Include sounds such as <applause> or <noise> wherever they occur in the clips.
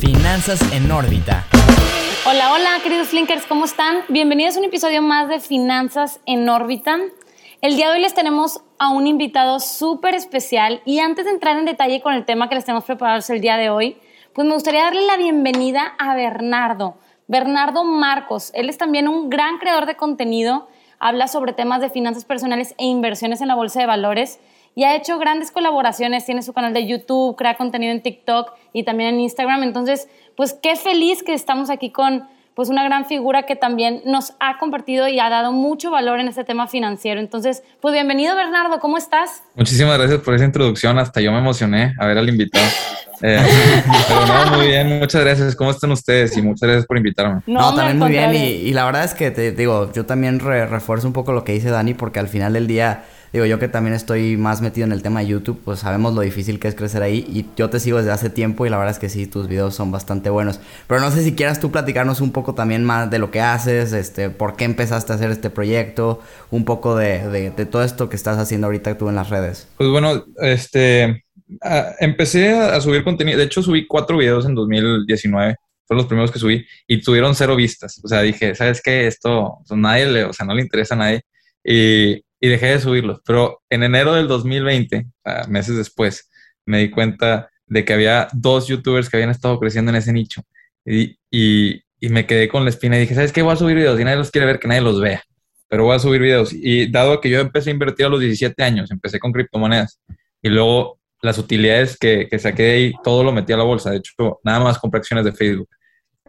Finanzas en órbita. Hola, hola, queridos Flinkers, ¿cómo están? Bienvenidos a un episodio más de Finanzas en órbita. El día de hoy les tenemos a un invitado súper especial y antes de entrar en detalle con el tema que les tenemos preparados el día de hoy, pues me gustaría darle la bienvenida a Bernardo. Bernardo Marcos, él es también un gran creador de contenido, habla sobre temas de finanzas personales e inversiones en la bolsa de valores y ha hecho grandes colaboraciones, tiene su canal de YouTube, crea contenido en TikTok y también en Instagram. Entonces, pues qué feliz que estamos aquí con pues una gran figura que también nos ha compartido y ha dado mucho valor en este tema financiero. Entonces, pues bienvenido Bernardo, ¿cómo estás? Muchísimas gracias por esa introducción, hasta yo me emocioné a ver al invitado. Eh, <laughs> pero no, muy bien, muchas gracias. ¿Cómo están ustedes? Y muchas gracias por invitarme. No, también muy bien. Y, la verdad es que te digo, yo también refuerzo un poco lo que dice Dani, porque al final del día digo, yo que también estoy más metido en el tema de YouTube, pues sabemos lo difícil que es crecer ahí y yo te sigo desde hace tiempo y la verdad es que sí, tus videos son bastante buenos. Pero no sé si quieras tú platicarnos un poco también más de lo que haces, este, por qué empezaste a hacer este proyecto, un poco de, de, todo esto que estás haciendo ahorita tú en las redes. Pues bueno, este, empecé a subir contenido, de hecho subí cuatro videos en 2019 fueron los primeros que subí y tuvieron cero vistas. O sea, dije, ¿sabes qué? Esto, pues, nadie le, o sea, no le interesa a nadie. Y y dejé de subirlos. Pero en enero del 2020, meses después, me di cuenta de que había dos youtubers que habían estado creciendo en ese nicho. Y, y, me quedé con la espina y dije, ¿sabes qué? Voy a subir videos y nadie los quiere ver, que nadie los vea. Pero voy a subir videos. Y dado que yo empecé a invertir a los 17 años, empecé con criptomonedas y luego las utilidades que, que saqué de ahí, todo lo metí a la bolsa. De hecho, nada más compré acciones de Facebook.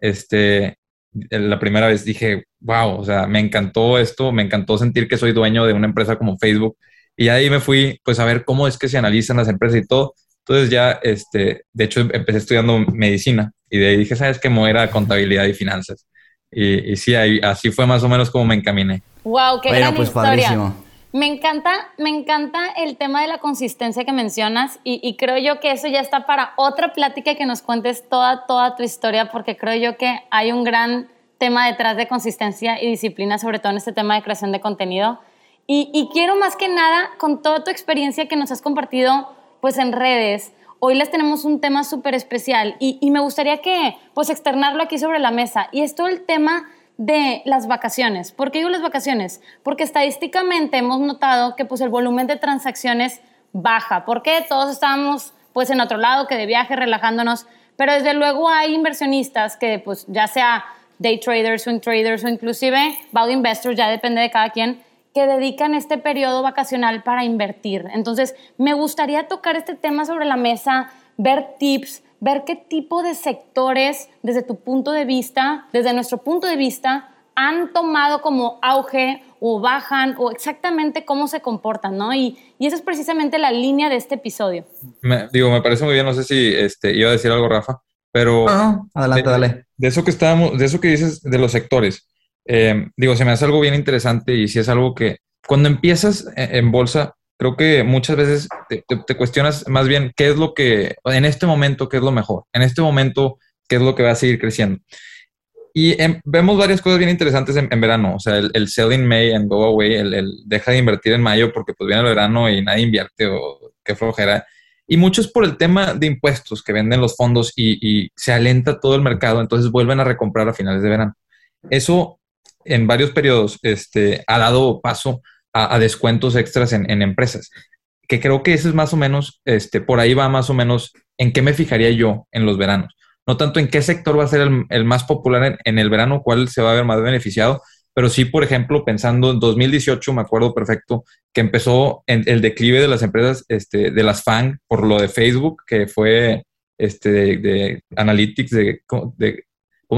Este, la primera vez dije, wow, o sea, me encantó esto, me encantó sentir que soy dueño de una empresa como Facebook. Y ahí me fui, pues, a ver cómo es que se analizan las empresas y todo. Entonces ya, este, de hecho, empecé estudiando medicina y de ahí dije, ¿sabes qué? Me era contabilidad y finanzas. Y, y sí, ahí, así fue más o menos como me encaminé. Wow, qué gran pues, historia. Me encanta, me encanta el tema de la consistencia que mencionas y, creo yo que eso ya está para otra plática que nos cuentes toda, toda tu historia porque creo yo que hay un gran tema detrás de consistencia y disciplina, sobre todo en este tema de creación de contenido. Y, quiero más que nada, con toda tu experiencia que nos has compartido pues en redes, hoy les tenemos un tema súper especial y, y, me gustaría que pues externarlo aquí sobre la mesa y es todo el tema de las vacaciones. ¿Por qué digo las vacaciones? Porque estadísticamente hemos notado que pues el volumen de transacciones baja. ¿Por qué? Todos estábamos pues en otro lado que de viaje relajándonos, pero desde luego hay inversionistas que pues ya sea day traders, swing traders o inclusive value investors, ya depende de cada quien, que dedican este periodo vacacional para invertir. Entonces, me gustaría tocar este tema sobre la mesa, ver tips, ver qué tipo de sectores, desde tu punto de vista, desde nuestro punto de vista, han tomado como auge o bajan o exactamente cómo se comportan, ¿no? Y, y esa es precisamente la línea de este episodio. Me, digo, me parece muy bien, no sé si este, iba a decir algo, Rafa, pero... adelante, dale. De eso que estábamos, de eso que dices de los sectores, eh, digo, se me hace algo bien interesante y si es algo que cuando empiezas en bolsa, creo que muchas veces te, cuestionas más bien qué es lo que, en este momento, qué es lo mejor, en este momento, qué es lo que va a seguir creciendo. Y em, vemos varias cosas bien interesantes en, verano, o sea, el, el, sell in May and go away, el, deja de invertir en mayo porque pues viene el verano y nadie invierte o qué flojera. Y mucho es por el tema de impuestos que venden los fondos y, se alenta todo el mercado, entonces vuelven a recomprar a finales de verano. Eso en varios periodos este, ha dado paso a, descuentos extras en, empresas. Que creo que ese es más o menos, este, por ahí va más o menos en qué me fijaría yo en los veranos. No tanto en qué sector va a ser el, más popular en, el verano, cuál se va a ver más beneficiado, pero sí, por ejemplo, pensando en 2018, me acuerdo perfecto que empezó en el declive de las empresas, este, de las FANG, por lo de Facebook, que fue este, de, Analytics, de, ¿cómo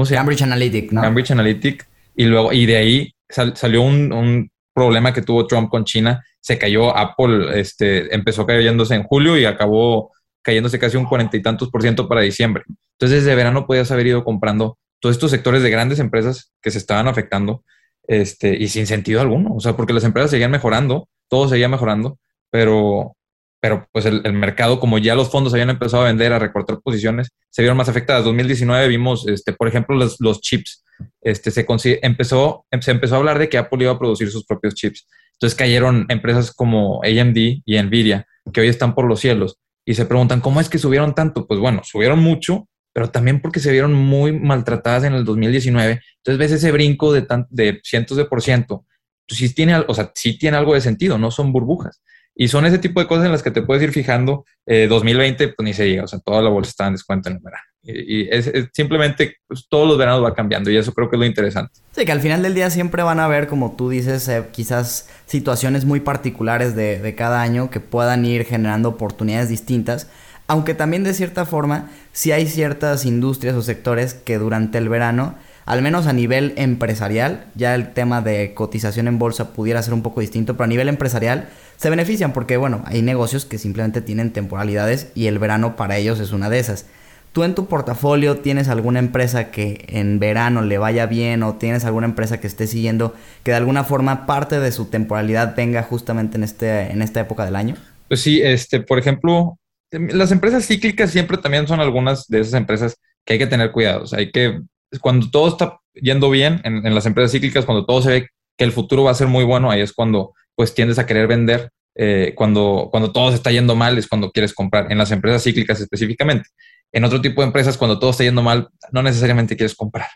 se llama? Cambridge Analytic, ¿no? Cambridge Analytic, y luego, y de ahí salió un, problema que tuvo Trump con China, se cayó Apple, este, empezó cayéndose en julio y acabó cayéndose casi un cuarenta y tantos por ciento para diciembre. Entonces, desde verano podías haber ido comprando todos estos sectores de grandes empresas que se estaban afectando este, y sin sentido alguno, o sea, porque las empresas seguían mejorando, todo seguía mejorando, pero, pero pues el, mercado, como ya los fondos habían empezado a vender, a recortar posiciones, se vieron más afectadas. 2019 vimos, este, por ejemplo, los, los chips este, se, empezó, se empezó a hablar de que Apple iba a producir sus propios chips. Entonces cayeron empresas como AMD y Nvidia, que hoy están por los cielos, y se preguntan, ¿cómo es que subieron tanto? Pues bueno, subieron mucho pero también porque se vieron muy maltratadas en el 2019. Entonces ves ese brinco de, de cientos de por ciento. Pues tiene, o sea, sí tiene algo de sentido, no son burbujas. Y son ese tipo de cosas en las que te puedes ir fijando. 2020, eh, pues ni se diga, o sea, toda la bolsa está en descuento en el verano. Y, es, simplemente pues, todos los veranos va cambiando y eso creo que es lo interesante. Sí, que al final del día siempre van a haber, como tú dices, eh, quizás situaciones muy particulares de, de cada año que puedan ir generando oportunidades distintas. Aunque también de cierta forma, sí hay ciertas industrias o sectores que durante el verano al menos a nivel empresarial, ya el tema de cotización en bolsa pudiera ser un poco distinto, pero a nivel empresarial se benefician porque, bueno, hay negocios que simplemente tienen temporalidades y el verano para ellos es una de esas. ¿Tú en tu portafolio tienes alguna empresa que en verano le vaya bien o tienes alguna empresa que esté siguiendo que de alguna forma parte de su temporalidad venga justamente en, este, en esta época del año? Pues sí, este, por ejemplo, las empresas cíclicas siempre también son algunas de esas empresas que hay que tener cuidado. hay que cuando todo está yendo bien en, las empresas cíclicas, cuando todo se ve que el futuro va a ser muy bueno, ahí es cuando pues tiendes a querer vender. Eh, cuando, cuando todo se está yendo mal es cuando quieres comprar, en las empresas cíclicas específicamente. En otro tipo de empresas, cuando todo está yendo mal, no necesariamente quieres comprar.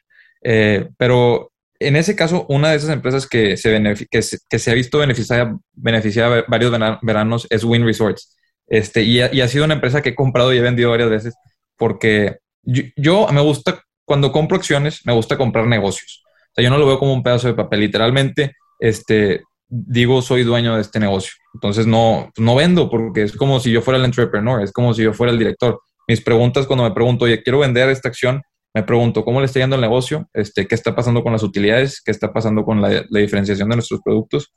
Eh, pero en ese caso, una de esas empresas que se, que se, ha visto beneficiada, beneficiada varios veranos es Win Resorts. Este, y, ha, sido una empresa que he comprado y he vendido varias veces porque yo, yo me gusta cuando compro acciones, me gusta comprar negocios. O yo no lo veo como un pedazo de papel. Literalmente, este, digo, soy dueño de este negocio. Entonces, no, no vendo porque es como si yo fuera el entrepreneur, es como si yo fuera el director. Mis preguntas cuando me pregunto, oye, quiero vender esta acción, me pregunto, ¿cómo le está yendo el negocio? Este, ¿Qué está pasando con las utilidades? ¿Qué está pasando con la, diferenciación de nuestros productos?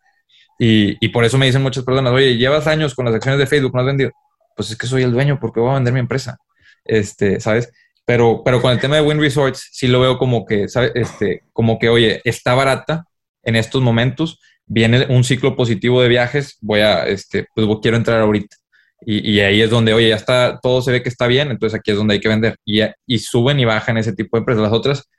Y, y, por eso me dicen muchas personas, oye, llevas años con las acciones de Facebook, ¿no has vendido? Pues es que soy el dueño, porque voy a vender mi empresa? Este, ¿sabes? Pero, pero con el tema de Win Resorts, sí lo veo como que, Este, como que, oye, está barata en estos momentos, viene un ciclo positivo de viajes, voy a, este, pues quiero entrar ahorita. Y, y, ahí es donde, oye, ya está, todo se ve que está bien, entonces aquí es donde hay que vender. Y, y suben y bajan ese tipo de empresas. Las otras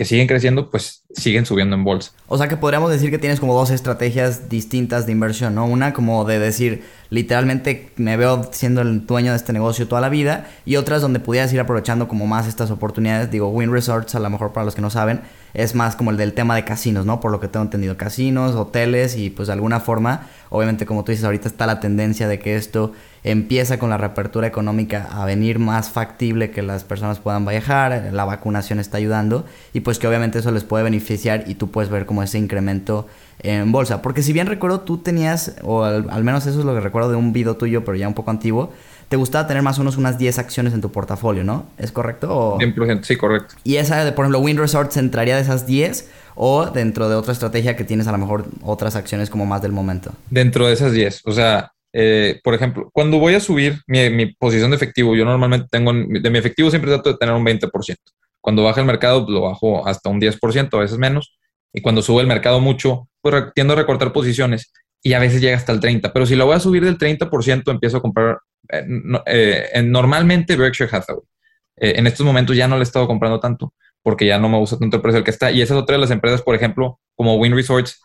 que siguen creciendo, pues siguen subiendo en bolsa. O sea que podríamos decir que tienes como dos estrategias distintas de inversión, ¿no? Una como de decir, literalmente me veo siendo el dueño de este negocio toda la vida, y otras donde pudieras ir aprovechando como más estas oportunidades. Digo, Win Resorts, a lo mejor para los que no saben, es más como el del tema de casinos, ¿no? Por lo que tengo entendido, casinos, hoteles, y pues de alguna forma, obviamente como tú dices, ahorita está la tendencia de que esto empieza con la reapertura económica a venir más factible que las personas puedan viajar, la vacunación está ayudando y pues que obviamente eso les puede beneficiar y tú puedes ver como ese incremento en bolsa. Porque si bien recuerdo tú tenías, o al, menos eso es lo que recuerdo de un video tuyo, pero ya un poco antiguo, te gustaba tener más o menos unas 10 acciones en tu portafolio, ¿no? ¿Es correcto? 100%, sí, correcto. Y esa, de, por ejemplo, Wind Resorts entraría de esas 10 o dentro de otra estrategia que tienes a lo mejor otras acciones como más del momento. Dentro de esas 10, o sea, eh, por ejemplo, cuando voy a subir mi, posición de efectivo, yo normalmente tengo, de mi efectivo siempre trato de tener un 20%. Cuando baja el mercado, lo bajo hasta un 10%, a veces menos. Y cuando sube el mercado mucho, pues tiendo a recortar posiciones y a veces llega hasta el 30%. Pero si lo voy a subir del 30%, empiezo a comprar eh, eh, normalmente Berkshire Hathaway. en estos momentos ya no le he estado comprando tanto porque ya no me gusta tanto el precio al que está. Y esa es otra de las empresas, por ejemplo, como Win Resorts,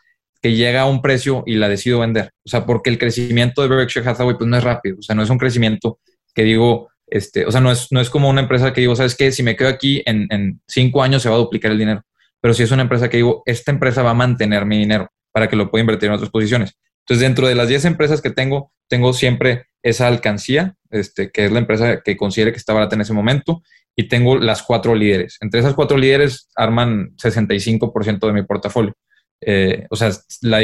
que llega a un precio y la decido vender. O sea, porque el crecimiento de Berkshire Hathaway pues no es rápido. O sea, no es un crecimiento que digo, este, o sea, no es, no es como una empresa que digo, ¿sabes qué? Si me quedo aquí en, en cinco años se va a duplicar el dinero. Pero si es una empresa que digo, esta empresa va a mantener mi dinero para que lo pueda invertir en otras posiciones. Entonces, dentro de las 10 empresas que tengo, tengo siempre esa alcancía, este, que es la empresa que considere que está barata en ese momento, y tengo las cuatro líderes. Entre esas cuatro líderes arman 65% de mi portafolio. Eh, o sea, la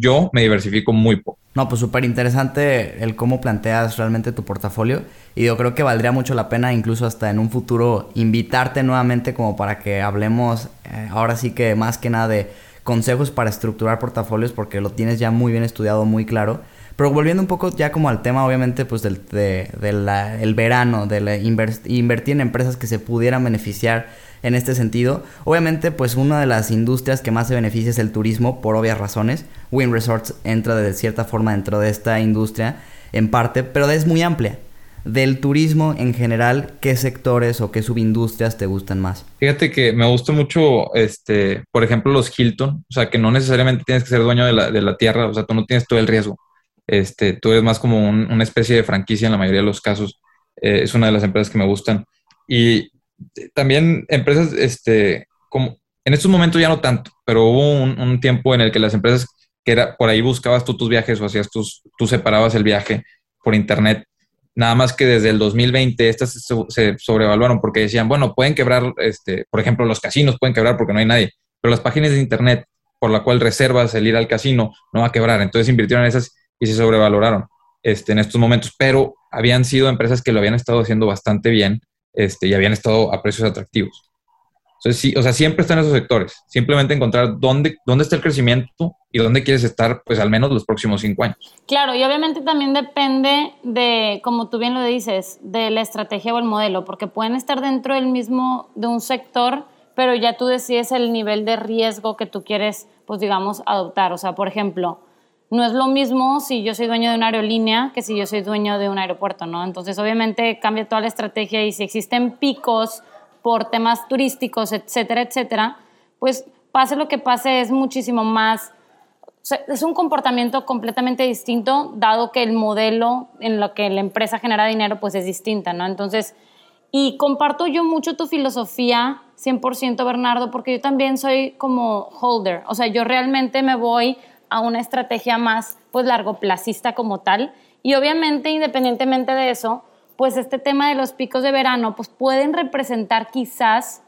yo me diversifico muy poco. No, pues súper interesante el cómo planteas realmente tu portafolio y yo creo que valdría mucho la pena incluso hasta en un futuro invitarte nuevamente como para que hablemos eh, ahora sí que más que nada de consejos para estructurar portafolios porque lo tienes ya muy bien estudiado, muy claro. Pero volviendo un poco ya como al tema, obviamente, pues del de, el verano, de invertir en empresas que se pudieran beneficiar en este sentido. Obviamente, pues una de las industrias que más se beneficia es el turismo, por obvias razones. Win Resorts entra de cierta forma dentro de esta industria, en parte, pero es muy amplia. Del turismo en general, ¿qué sectores o qué subindustrias te gustan más? Fíjate que me gusta mucho, este, por ejemplo, los Hilton, o sea, que no necesariamente tienes que ser dueño de la, de la tierra, o sea, tú no tienes todo el riesgo. Este, tú eres más como una especie de franquicia en la mayoría de los casos. Eh, es una de las empresas que me gustan. Y también empresas, este, como en estos momentos ya no tanto, pero hubo un, tiempo en el que las empresas que era por ahí buscabas tú tus viajes o hacías tus, tú separabas el viaje por internet. Nada más que desde el 2020 estas se, sobrevaluaron porque decían, bueno, pueden quebrar, este, por ejemplo, los casinos pueden quebrar porque no hay nadie, pero las páginas de internet por la cual reservas el ir al casino no va a quebrar. Entonces invirtieron en esas y se sobrevaloraron este, en estos momentos, pero habían sido empresas que lo habían estado haciendo bastante bien este, y habían estado a precios atractivos. Entonces, sí, o sea, siempre están esos sectores. Simplemente encontrar dónde, dónde está el crecimiento y dónde quieres estar, pues al menos los próximos cinco años. Claro, y obviamente también depende de, como tú bien lo dices, de la estrategia o el modelo, porque pueden estar dentro del mismo, de un sector, pero ya tú decides el nivel de riesgo que tú quieres, pues digamos, adoptar. O sea, por ejemplo, no es lo mismo si yo soy dueño de una aerolínea que si yo soy dueño de un aeropuerto, ¿no? Entonces, obviamente cambia toda la estrategia y si existen picos por temas turísticos, etcétera, etcétera, pues pase lo que pase es muchísimo más, es un comportamiento completamente distinto, dado que el modelo en lo que la empresa genera dinero pues es distinta, ¿no? Entonces, y comparto yo mucho tu filosofía, 100% Bernardo, porque yo también soy como holder, o sea, yo realmente me voy a una estrategia más pues largoplacista como tal, y obviamente independientemente de eso, pues este tema de los picos de verano, pues pueden representar quizás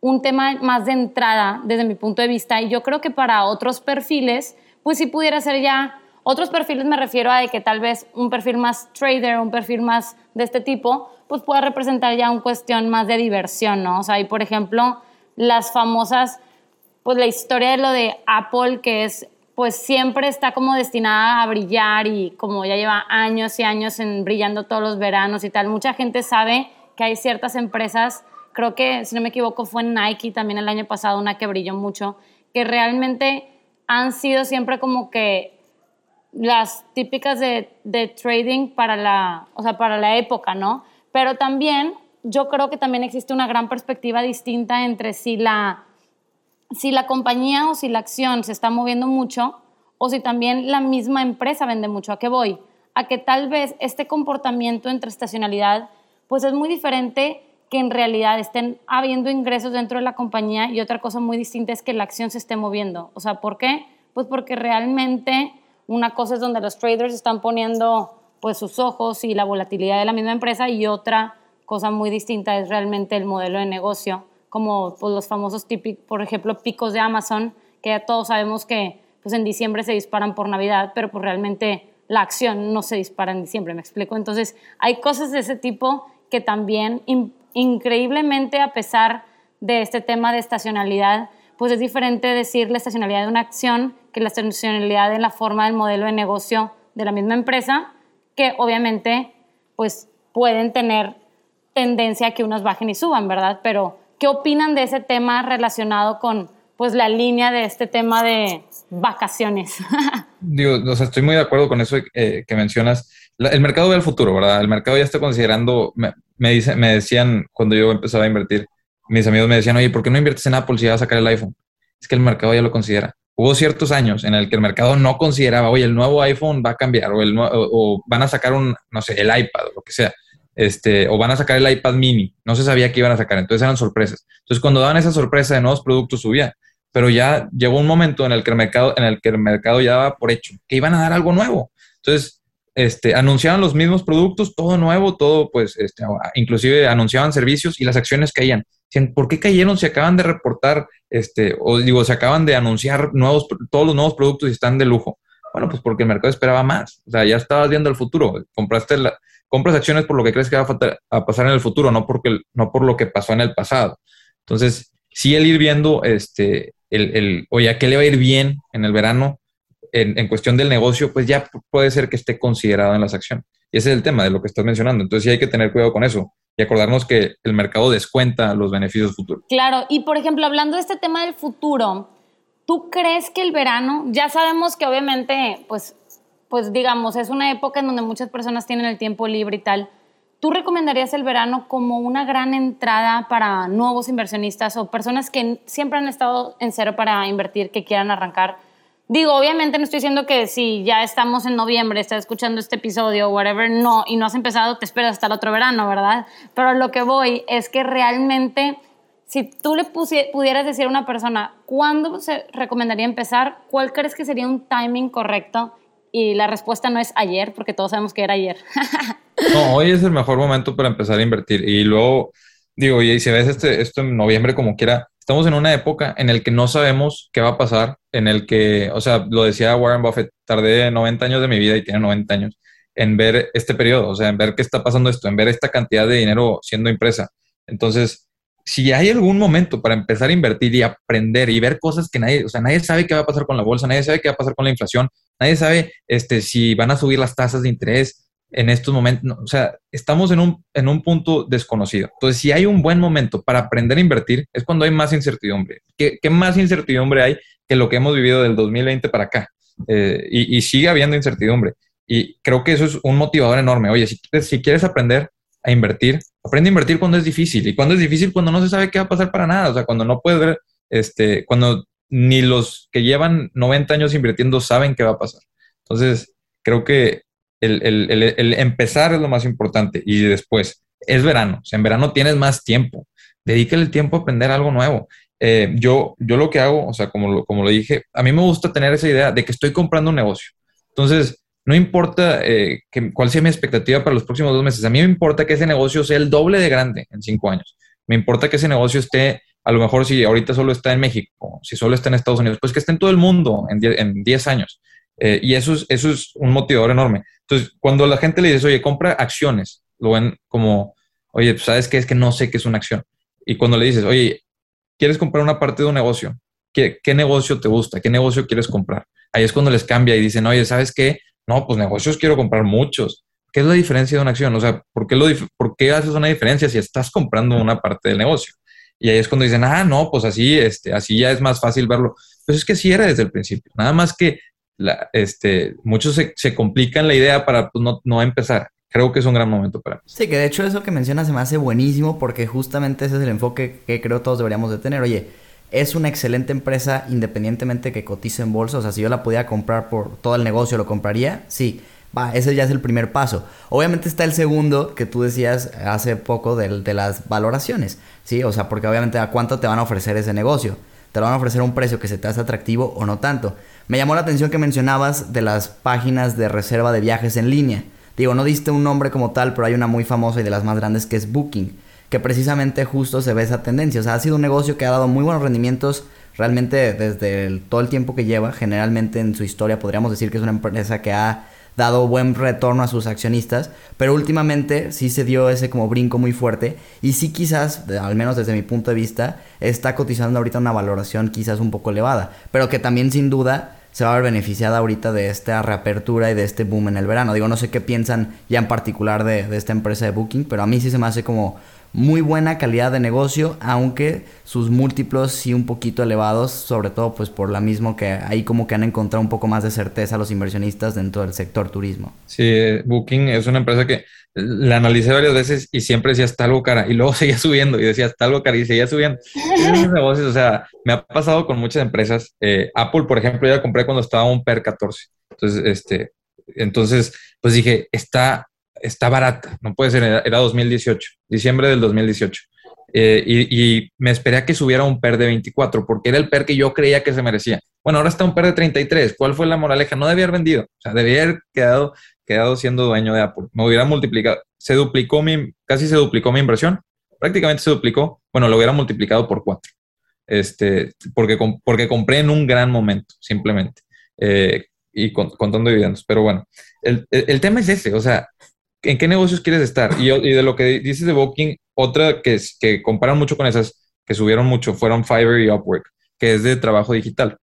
un tema más de entrada desde mi punto de vista y yo creo que para otros perfiles, pues sí pudiera ser ya, otros perfiles me refiero a de que tal vez un perfil más trader, un perfil más de este tipo, pues pueda representar ya una cuestión más de diversión, ¿no? O sea, hay por ejemplo las famosas, pues la historia de lo de Apple, que es pues siempre está como destinada a brillar y como ya lleva años y años en brillando todos los veranos y tal. Mucha gente sabe que hay ciertas empresas, creo que si no me equivoco fue Nike también el año pasado una que brilló mucho, que realmente han sido siempre como que las típicas de, de trading para la, o sea, para la época, ¿no? Pero también yo creo que también existe una gran perspectiva distinta entre si la si la compañía o si la acción se está moviendo mucho o si también la misma empresa vende mucho. ¿A qué voy? A que tal vez este comportamiento entre estacionalidad pues es muy diferente que en realidad estén habiendo ingresos dentro de la compañía y otra cosa muy distinta es que la acción se esté moviendo. O sea, ¿por qué? Pues porque realmente una cosa es donde los traders están poniendo pues sus ojos y la volatilidad de la misma empresa y otra cosa muy distinta es realmente el modelo de negocio como pues, los famosos típicos, por ejemplo, picos de Amazon, que ya todos sabemos que pues, en diciembre se disparan por Navidad, pero pues realmente la acción no se dispara en diciembre, ¿me explico? Entonces, hay cosas de ese tipo que también, increíblemente, a pesar de este tema de estacionalidad, pues es diferente decir la estacionalidad de una acción que la estacionalidad en la forma del modelo de negocio de la misma empresa, que obviamente pues pueden tener tendencia a que unos bajen y suban, ¿verdad? Pero ¿Qué opinan de ese tema relacionado con pues la línea de este tema de vacaciones? <laughs> Digo, o sea, estoy muy de acuerdo con eso eh, que mencionas. el mercado ve al futuro, ¿verdad? El mercado ya está considerando, me, me, me decían cuando yo empezaba a invertir, mis amigos me decían, oye, ¿por qué no inviertes en Apple si vas a sacar el iPhone? Es que el mercado ya lo considera. Hubo ciertos años en el que el mercado no consideraba, oye, el nuevo iPhone va a cambiar o, el, o van a sacar un, no sé, el iPad o lo que sea este, o van a sacar el iPad mini. No se sabía qué iban a sacar, entonces eran sorpresas. Entonces, cuando daban esa sorpresa de nuevos productos, subía. Pero ya llegó un momento en el que el mercado, en el que el mercado ya daba por hecho que iban a dar algo nuevo. Entonces, este, anunciaban los mismos productos, todo nuevo, todo, pues, este, inclusive anunciaban servicios y las acciones caían. ¿Por qué cayeron si acaban de reportar, este, o digo, se acaban de anunciar nuevos, todos los nuevos productos y están de lujo? Bueno, pues porque el mercado esperaba más. O sea, ya estabas viendo el futuro. Compraste la, compras acciones por lo que crees que va a, pasar en el futuro, no, porque, no por lo que pasó en el pasado. Entonces, sí el ir viendo, este, el, el oye, ¿a qué le va a ir bien en el verano en, cuestión del negocio? Pues ya puede ser que esté considerado en las acciones. Y ese es el tema de lo que estás mencionando. Entonces sí hay que tener cuidado con eso y acordarnos que el mercado descuenta los beneficios futuros. Claro, y por ejemplo, hablando de este tema del futuro, ¿tú crees que el verano, ya sabemos que obviamente, pues pues digamos, es una época en donde muchas personas tienen el tiempo libre y tal. ¿Tú recomendarías el verano como una gran entrada para nuevos inversionistas o personas que siempre han estado en cero para invertir, que quieran arrancar? Digo, obviamente no estoy diciendo que si ya estamos en noviembre, estás escuchando este episodio o whatever, no, y no has empezado, te esperas hasta el otro verano, ¿verdad? Pero lo que voy es que realmente, si tú le pudieras decir a una persona, ¿cuándo se recomendaría empezar? ¿Cuál crees que sería un timing correcto? Y la respuesta no es ayer, porque todos sabemos que era ayer. <laughs> no, hoy es el mejor momento para empezar a invertir. Y luego, digo, y si ves este, esto en noviembre como quiera, estamos en una época en el que no sabemos qué va a pasar, en el que, o sea, lo decía Warren Buffett, tardé 90 años de mi vida y tiene 90 años en ver este periodo, o sea, en ver qué está pasando esto, en ver esta cantidad de dinero siendo impresa. Entonces, si hay algún momento para empezar a invertir y aprender y ver cosas que nadie, o sea, nadie sabe qué va a pasar con la bolsa, nadie sabe qué va a pasar con la inflación, nadie sabe este, si van a subir las tasas de interés, en estos momentos, o sea, estamos en un, en un punto desconocido. Entonces, si hay un buen momento para aprender a invertir, es cuando hay más incertidumbre. ¿Qué, qué más incertidumbre hay que lo que hemos vivido del 2020 para acá? Eh, y, sigue habiendo incertidumbre. Y creo que eso es un motivador enorme. Oye, si quieres, aprender a invertir, aprende a invertir cuando es difícil. Y cuando es difícil, cuando no se sabe qué va a pasar para nada. O sea, cuando no puedes este, cuando ni los que llevan 90 años invirtiendo saben qué va a pasar. Entonces, creo que el, empezar es lo más importante y después es verano, o en verano tienes más tiempo, dedícale el tiempo a aprender algo nuevo. Eh, yo, yo lo que hago, o sea, como lo, como lo dije, a mí me gusta tener esa idea de que estoy comprando un negocio. Entonces, no importa eh, que, cuál sea mi expectativa para los próximos dos meses, a mí me importa que ese negocio sea el doble de grande en cinco años. Me importa que ese negocio esté, a lo mejor si ahorita solo está en México, si solo está en Estados Unidos, pues que esté en todo el mundo en 10 años. Eh, y eso es, eso es un motivador enorme. Entonces, cuando la gente le dice, oye, compra acciones, lo ven como, oye, pues, ¿sabes qué? Es que no sé qué es una acción. Y cuando le dices, oye, ¿quieres comprar una parte de un negocio? ¿Qué, qué negocio te gusta? ¿Qué negocio quieres comprar? Ahí es cuando les cambia y dicen, oye, ¿sabes qué? No, pues negocios quiero comprar muchos. ¿Qué es la diferencia de una acción? O sea, ¿por qué, lo ¿por qué haces una diferencia si estás comprando una parte del negocio? Y ahí es cuando dicen, ah, no, pues así, este, así ya es más fácil verlo. Pues es que sí era desde el principio. Nada más que este, muchos se, complican la idea para pues, no, empezar. Creo que es un gran momento para mí. Sí, que de hecho eso que mencionas se me hace buenísimo porque justamente ese es el enfoque que creo todos deberíamos de tener. Oye, es una excelente empresa independientemente que cotice en bolsa. O sea, si yo la pudiera comprar por todo el negocio, ¿lo compraría? Sí. Ese ya es el primer paso. Obviamente está el segundo que tú decías hace poco de, de las valoraciones. Sí, o sea, porque obviamente a cuánto te van a ofrecer ese negocio. Te lo van a ofrecer a un precio que se te hace atractivo o no tanto. Me llamó la atención que mencionabas de las páginas de reserva de viajes en línea. Digo, no diste un nombre como tal, pero hay una muy famosa y de las más grandes que es Booking, que precisamente justo se ve esa tendencia. O sea, ha sido un negocio que ha dado muy buenos rendimientos realmente desde todo el tiempo que lleva. Generalmente en su historia podríamos decir que es una empresa que ha dado buen retorno a sus accionistas, pero últimamente sí se dio ese como brinco muy fuerte y sí quizás, al menos desde mi punto de vista, está cotizando ahorita una valoración quizás un poco elevada, pero que también sin duda se va a ver beneficiada ahorita de esta reapertura y de este boom en el verano. Digo, no sé qué piensan ya en particular de, de esta empresa de Booking, pero a mí sí se me hace como muy buena calidad de negocio, aunque sus múltiplos sí un poquito elevados, sobre todo pues por la mismo que ahí como que han encontrado un poco más de certeza los inversionistas dentro del sector turismo. Sí, Booking es una empresa que la analicé varias veces y siempre decía está algo cara y luego <laughs> seguía subiendo y decía está algo cara y seguía subiendo. negocios, o sea, me ha pasado con muchas empresas. Eh, Apple, por ejemplo, la compré cuando estaba un PER 14. Entonces, este, entonces, pues dije, está está barata, no puede ser, era 2018, diciembre del 2018. Eh, y, me esperé a que subiera un PER de 24, porque era el PER que yo creía que se merecía. Bueno, ahora está un PER de 33. ¿Cuál fue la moraleja? No debía haber vendido. O sea, debía haber quedado, quedado siendo dueño de Apple. Me hubiera multiplicado. Se duplicó mi, casi se duplicó mi inversión. Prácticamente se duplicó. Bueno, lo hubiera multiplicado por cuatro. Este, porque, porque compré en un gran momento, simplemente. Eh, y contando dividendos. Pero bueno, el, el, tema es ese. O sea, ¿en qué negocios quieres estar? Y, de lo que dices de Booking, otra que, que comparan mucho con esas, que subieron mucho, fueron Fiverr y Upwork, que es de trabajo digital.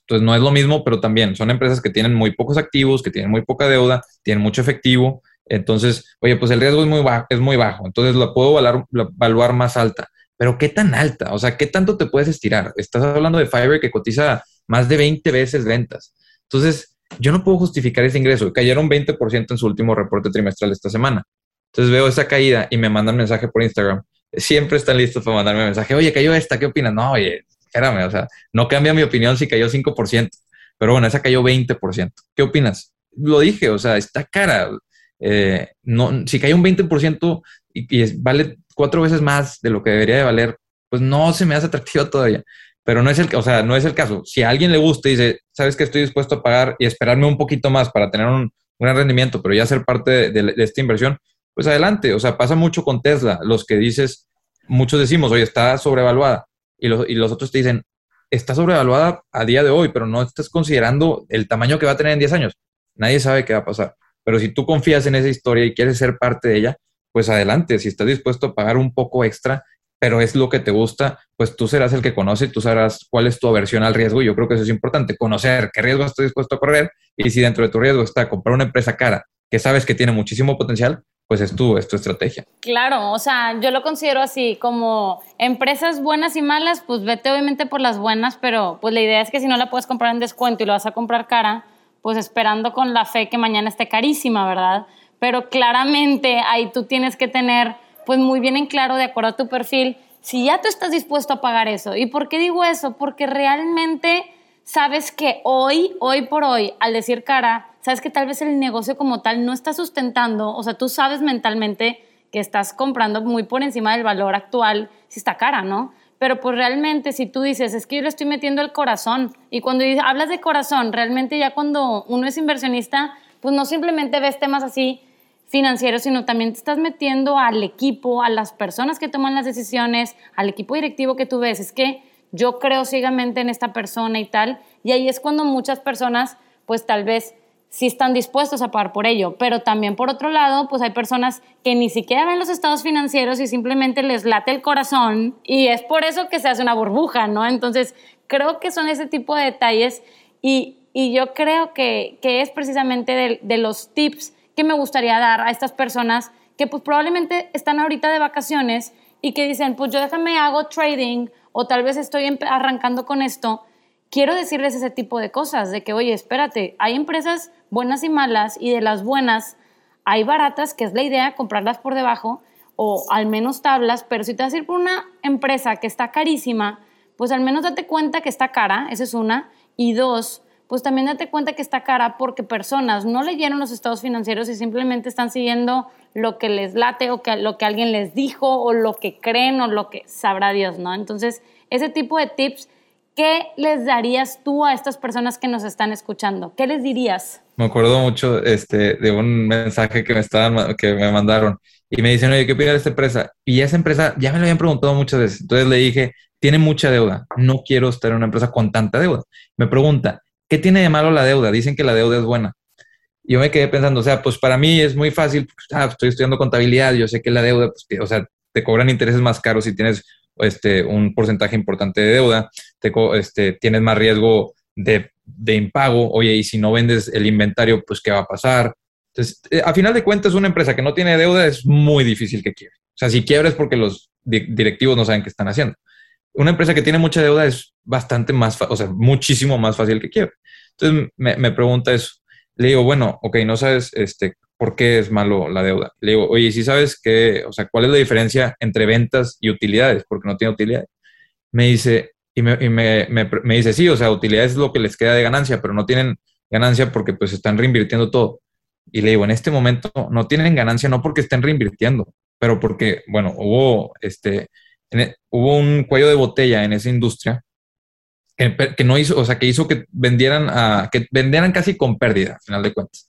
Entonces no es lo mismo, pero también son empresas que tienen muy pocos activos, que tienen muy poca deuda, tienen mucho efectivo. Entonces, oye, pues el riesgo es muy bajo, es muy bajo. entonces la puedo evaluar, evaluar más alta. Pero ¿qué tan alta? O sea, ¿qué tanto te puedes estirar? Estás hablando de Fiverr que cotiza más de 20 veces ventas. Entonces, yo no puedo justificar ese ingreso. Cayeron 20% en su último reporte trimestral esta semana. Entonces veo esa caída y me mandan mensaje por Instagram. Siempre están listos para mandarme mensaje. Oye, cayó esta, ¿qué opinas? No, oye, espérame, o sea, no cambia mi opinión si cayó 5%. pero bueno, esa cayó 20%. ¿Qué opinas? Lo dije, o sea, está cara. Eh, no, si cae un 20% y, y vale cuatro veces más de lo que debería de valer, pues no se me hace atractivo todavía. Pero no es el, o sea, no es el caso. Si a alguien le gusta y dice, sabes que estoy dispuesto a pagar y esperarme un poquito más para tener un, gran rendimiento, pero ya ser parte de, esta inversión, pues adelante. O sea, pasa mucho con Tesla. Los que dices, muchos decimos, oye, está sobrevaluada. Y los, y los otros te dicen, está sobrevaluada a día de hoy, pero no estás considerando el tamaño que va a tener en 10 años. Nadie sabe qué va a pasar. Pero si tú confías en esa historia y quieres ser parte de ella, pues adelante. Si estás dispuesto a pagar un poco extra, pero es lo que te gusta, pues tú serás el que conoce, tú sabrás cuál es tu aversión al riesgo. Y yo creo que eso es importante, conocer qué riesgo estás dispuesto a correr y si dentro de tu riesgo está comprar una empresa cara que sabes que tiene muchísimo potencial, pues es tu, es tu estrategia. Claro, o sea, yo lo considero así, como empresas buenas y malas, pues vete obviamente por las buenas, pero pues la idea es que si no la puedes comprar en descuento y lo vas a comprar cara, pues esperando con la fe que mañana esté carísima, ¿verdad? Pero claramente ahí tú tienes que tener pues muy bien en claro, de acuerdo a tu perfil, si ya tú estás dispuesto a pagar eso. ¿Y por qué digo eso? Porque realmente sabes que hoy, hoy por hoy, al decir cara, sabes que tal vez el negocio como tal no está sustentando, o sea, tú sabes mentalmente que estás comprando muy por encima del valor actual, si está cara, ¿no? Pero pues realmente si tú dices, es que yo le estoy metiendo el corazón, y cuando hablas de corazón, realmente ya cuando uno es inversionista, pues no simplemente ves temas así financiero, sino también te estás metiendo al equipo, a las personas que toman las decisiones, al equipo directivo que tú ves. Es que yo creo ciegamente en esta persona y tal. Y ahí es cuando muchas personas, pues tal vez sí están dispuestos a pagar por ello. Pero también por otro lado, pues hay personas que ni siquiera ven los estados financieros y simplemente les late el corazón y es por eso que se hace una burbuja, ¿no? Entonces, creo que son ese tipo de detalles y, yo creo que, es precisamente de los tips que me gustaría dar a estas personas que pues probablemente están ahorita de vacaciones y que dicen, pues yo déjame hago trading o tal vez estoy arrancando con esto, quiero decirles ese tipo de cosas, de que, oye, espérate, hay empresas buenas y malas y de las buenas hay baratas, que es la idea, comprarlas por debajo o al menos tablas, pero si te vas a ir por una empresa que está carísima, pues al menos date cuenta que está cara, esa es una, y dos, pues también date cuenta que está cara porque personas no leyeron los estados financieros y simplemente están siguiendo lo que les late o que, lo que alguien les dijo o lo que creen o lo que sabrá Dios, ¿no? Entonces, ese tipo de tips, ¿qué les darías tú a estas personas que nos están escuchando? ¿Qué les dirías? Me acuerdo mucho este, de un mensaje que me, estaban, que me mandaron y me dicen, oye, ¿qué opina de esta empresa? Y esa empresa ya me lo habían preguntado muchas veces. Entonces le dije, tiene mucha deuda, no quiero estar en una empresa con tanta deuda. Me pregunta, ¿qué tiene de malo la deuda? Dicen que la deuda es buena. Yo me quedé pensando, o sea, pues para mí es muy fácil, ah, estoy estudiando contabilidad, yo sé que la deuda, pues, o sea, te cobran intereses más caros si tienes este, un porcentaje importante de deuda, te, este, tienes más riesgo de, de, impago, oye, y si no vendes el inventario, pues ¿qué va a pasar? Entonces, eh, a final de cuentas, una empresa que no tiene deuda es muy difícil que quiebre. O sea, si quiebra es porque los directivos no saben qué están haciendo una empresa que tiene mucha deuda es bastante más, o sea, muchísimo más fácil que quiebre. Entonces me, me, pregunta eso. Le digo, bueno, ok, no sabes este, por qué es malo la deuda. Le digo, oye, si sabes qué, o sea, cuál es la diferencia entre ventas y utilidades, porque no tiene utilidades. Me dice, y me, y me, me, dice, sí, o sea, utilidades es lo que les queda de ganancia, pero no tienen ganancia porque pues están reinvirtiendo todo. Y le digo, en este momento no tienen ganancia no porque estén reinvirtiendo, pero porque, bueno, hubo este, e, hubo un cuello de botella en esa industria que, no hizo, o sea, que hizo que vendieran, a, que vendieran casi con pérdida, al final de cuentas.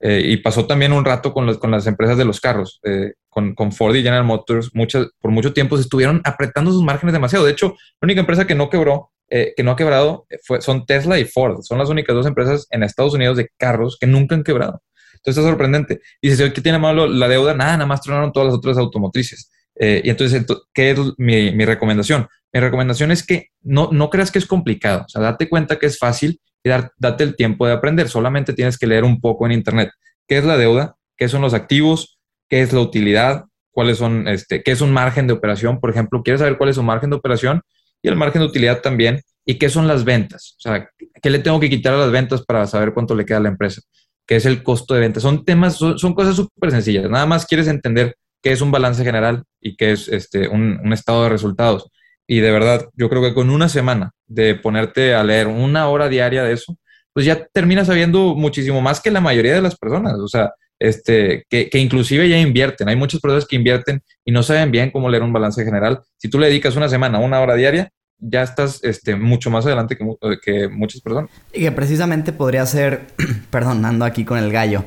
Eh, y pasó también un rato con, los, con las empresas de los carros, eh, con, con, Ford y General Motors, muchas, por mucho tiempo se estuvieron apretando sus márgenes demasiado. De hecho, la única empresa que no quebró, eh, que no ha quebrado, fue, son Tesla y Ford. Son las únicas dos empresas en Estados Unidos de carros que nunca han quebrado. Entonces está sorprendente. Y dice, ¿qué tiene malo la deuda? Nada, nada más tronaron todas las otras automotrices. Eh, y entonces, ¿qué es mi, recomendación? Mi recomendación es que no, no creas que es complicado. O sea, date cuenta que es fácil y dar, date el tiempo de aprender. Solamente tienes que leer un poco en Internet. ¿Qué es la deuda? ¿Qué son los activos? ¿Qué es la utilidad? ¿Cuáles son, este, qué es un margen de operación? Por ejemplo, ¿quieres saber cuál es un margen de operación? Y el margen de utilidad también. ¿Y qué son las ventas? O sea, ¿qué le tengo que quitar a las ventas para saber cuánto le queda a la empresa? ¿Qué es el costo de ventas? Son temas, son, son cosas súper sencillas. Nada más quieres entender qué es un balance general y qué es este, un, estado de resultados. Y de verdad, yo creo que con una semana de ponerte a leer una hora diaria de eso, pues ya terminas sabiendo muchísimo más que la mayoría de las personas. O sea, este, que, que, inclusive ya invierten. Hay muchas personas que invierten y no saben bien cómo leer un balance general. Si tú le dedicas una semana, una hora diaria, ya estás este, mucho más adelante que, que muchas personas. Y que precisamente podría ser, <clears throat> perdón, ando aquí con el gallo,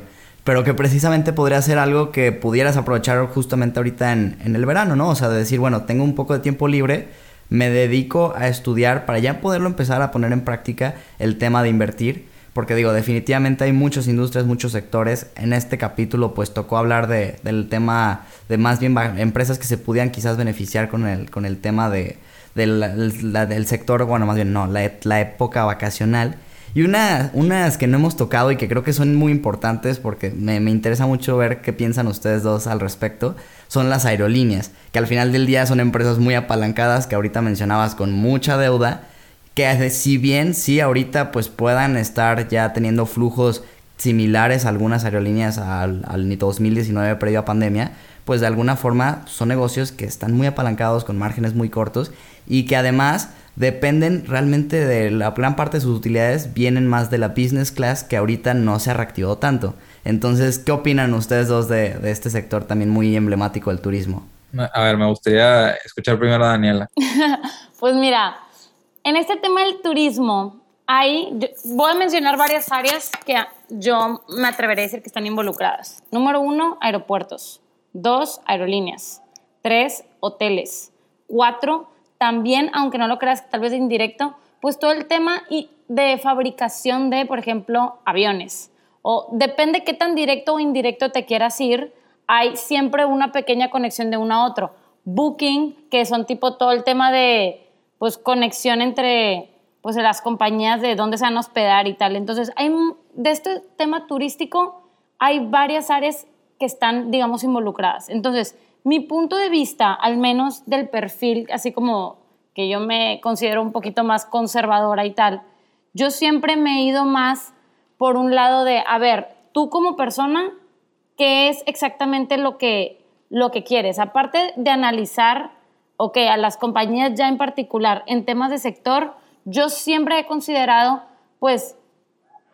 pero que precisamente podría ser algo que pudieras aprovechar justamente ahorita en, en el verano, ¿no? O sea, de decir, bueno, tengo un poco de tiempo libre, me dedico a estudiar para ya poderlo empezar a poner en práctica el tema de invertir porque digo, definitivamente hay muchas industrias, muchos sectores. En este capítulo pues tocó hablar de, del tema de más bien empresas que se pudieran quizás beneficiar con el, con el tema de, del sector, bueno, más bien no, la, la época vacacional. Y una, unas que no hemos tocado y que creo que son muy importantes porque me, me, interesa mucho ver qué piensan ustedes dos al respecto, son las aerolíneas, que al final del día son empresas muy apalancadas que ahorita mencionabas con mucha deuda que si bien sí ahorita pues puedan estar ya teniendo flujos similares a algunas aerolíneas al, al 2019 previo a pandemia, pues de alguna forma son negocios que están muy apalancados con márgenes muy cortos y que además dependen realmente de la gran parte de sus utilidades vienen más de la business class que ahorita no se ha reactivado tanto. Entonces, ¿qué opinan ustedes dos de, de este sector también muy emblemático del turismo? A ver, me gustaría escuchar primero a Daniela. <laughs> pues mira, en este tema del turismo, hay, voy a mencionar varias áreas que yo me atreveré a decir que están involucradas. Número uno, aeropuertos. Dos, aerolíneas. Tres, hoteles. Cuatro, también, aunque no lo creas, tal vez indirecto, pues todo el tema de fabricación de, por ejemplo, aviones. O depende qué tan directo o indirecto te quieras ir, hay siempre una pequeña conexión de uno a otro. Booking, que son tipo todo el tema de pues conexión entre pues las compañías de dónde se van a hospedar y tal. Entonces, hay, de este tema turístico hay varias áreas que están, digamos, involucradas. Entonces, mi punto de vista, al menos del perfil, así como que yo me considero un poquito más conservadora y tal, yo siempre me he ido más por un lado de, a ver, tú como persona, ¿qué es exactamente lo que, lo que quieres? Aparte de analizar o que a las compañías ya en particular en temas de sector, yo siempre he considerado pues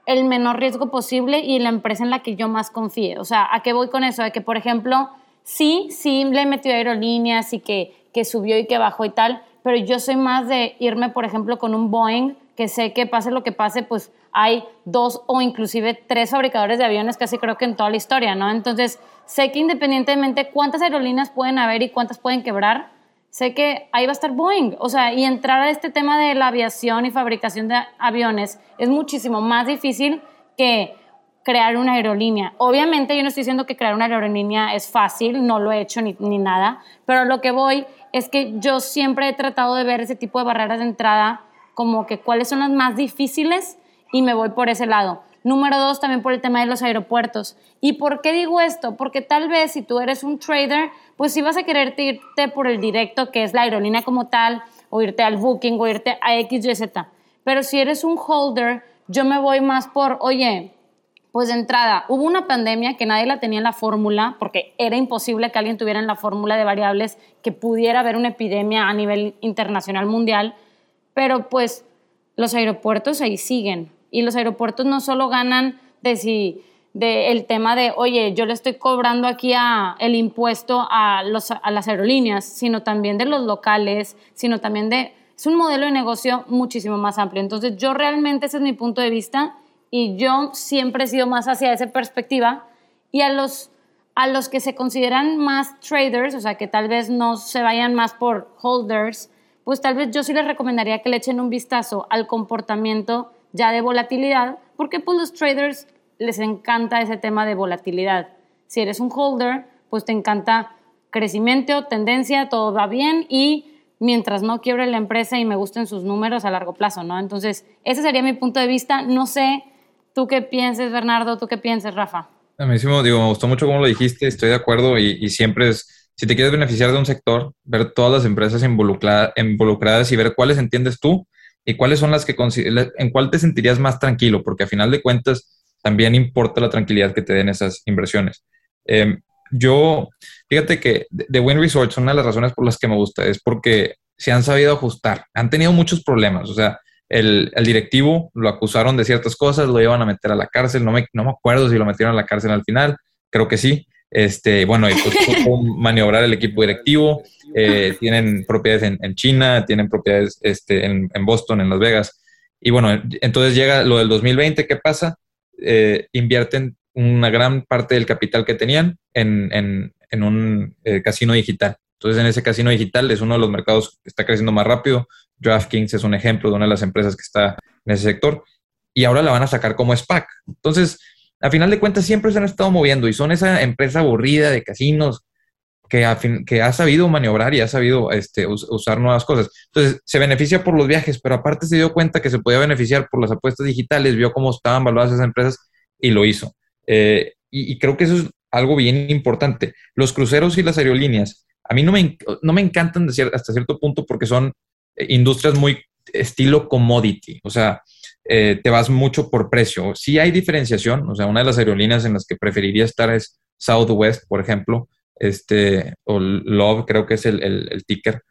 el menor riesgo posible y la empresa en la que yo más confíe. O sea, ¿a qué voy con eso? De que, por ejemplo, sí, sí le he metido aerolíneas y que, que subió y que bajó y tal, pero yo soy más de irme, por ejemplo, con un Boeing, que sé que pase lo que pase, pues hay dos o inclusive tres fabricadores de aviones casi creo que en toda la historia, ¿no? Entonces, sé que independientemente cuántas aerolíneas pueden haber y cuántas pueden quebrar, sé que ahí va a estar Boeing. O sea, y entrar a este tema de la aviación y fabricación de aviones es muchísimo más difícil que crear una aerolínea. Obviamente yo no estoy diciendo que crear una aerolínea es fácil, no lo he hecho ni, ni nada, pero lo que voy es que yo siempre he tratado de ver ese tipo de barreras de entrada como que cuáles son las más difíciles y me voy por ese lado. Número dos, también por el tema de los aeropuertos. ¿Y por qué digo esto? Porque tal vez si tú eres un trader, pues si vas a querer irte por el directo, que es la aerolínea como tal, o irte al booking, o irte a X, Y, Z. Pero si eres un holder, yo me voy más por, oye, pues de entrada, hubo una pandemia que nadie la tenía en la fórmula, porque era imposible que alguien tuviera en la fórmula de variables que pudiera haber una epidemia a nivel internacional mundial, pero pues los aeropuertos ahí siguen. Y los aeropuertos no solo ganan de si el tema de, oye, yo le estoy cobrando aquí a, el impuesto a, los, a las aerolíneas, sino también de los locales, sino también de... Es un modelo de negocio muchísimo más amplio. Entonces, yo realmente ese es mi punto de vista y yo siempre he sido más hacia esa perspectiva. Y a los, a los que se consideran más traders, o sea, que tal vez no se vayan más por holders, pues tal vez yo sí les recomendaría que le echen un vistazo al comportamiento ya de volatilidad, porque pues los traders les encanta ese tema de volatilidad. Si eres un holder, pues te encanta crecimiento, tendencia, todo va bien y mientras no quiebre la empresa y me gusten sus números a largo plazo, ¿no? Entonces, ese sería mi punto de vista. No sé, tú qué pienses, Bernardo, tú qué pienses, Rafa. A mí digo, me gustó mucho cómo lo dijiste, estoy de acuerdo y, y siempre es, si te quieres beneficiar de un sector, ver todas las empresas involucradas y ver cuáles entiendes tú y cuáles son las que en cuál te sentirías más tranquilo, porque a final de cuentas también importa la tranquilidad que te den esas inversiones. Em, yo, fíjate que The Win Resorts, una de las razones por las que me gusta es porque se han sabido ajustar. Han tenido muchos problemas, o sea, el, directivo lo acusaron de ciertas cosas, lo iban a meter a la cárcel, no me, no me acuerdo si lo metieron a la cárcel al final, creo que sí. Este, bueno, y pues <laughs> maniobrar el equipo directivo, eh, tienen propiedades en, China, tienen propiedades este, en, Boston, en Las Vegas. Y bueno, entonces llega lo del 2020, ¿qué pasa? Eh, invierten una gran parte del capital que tenían en, un eh, casino digital. Entonces, en ese casino digital es uno de los mercados que está creciendo más rápido. DraftKings es un ejemplo de una de las empresas que está en ese sector. Y ahora la van a sacar como SPAC. Entonces, a final de cuentas, siempre se han estado moviendo y son esa empresa aburrida de casinos que, ha sabido maniobrar y ha sabido este, usar nuevas cosas. Entonces, se beneficia por los viajes, pero aparte se dio cuenta que se podía beneficiar por las apuestas digitales, vio cómo estaban valuadas esas empresas y lo hizo. Eh, y, creo que eso es algo bien importante. Los cruceros y las aerolíneas, a mí no me, no me encantan hasta cierto punto porque son eh, industrias muy estilo commodity, o sea, eh, te vas mucho por precio. Sí hay diferenciación, o sea, una de las aerolíneas en las que preferiría estar es Southwest, por ejemplo, este, o Love, creo que es el, ticker.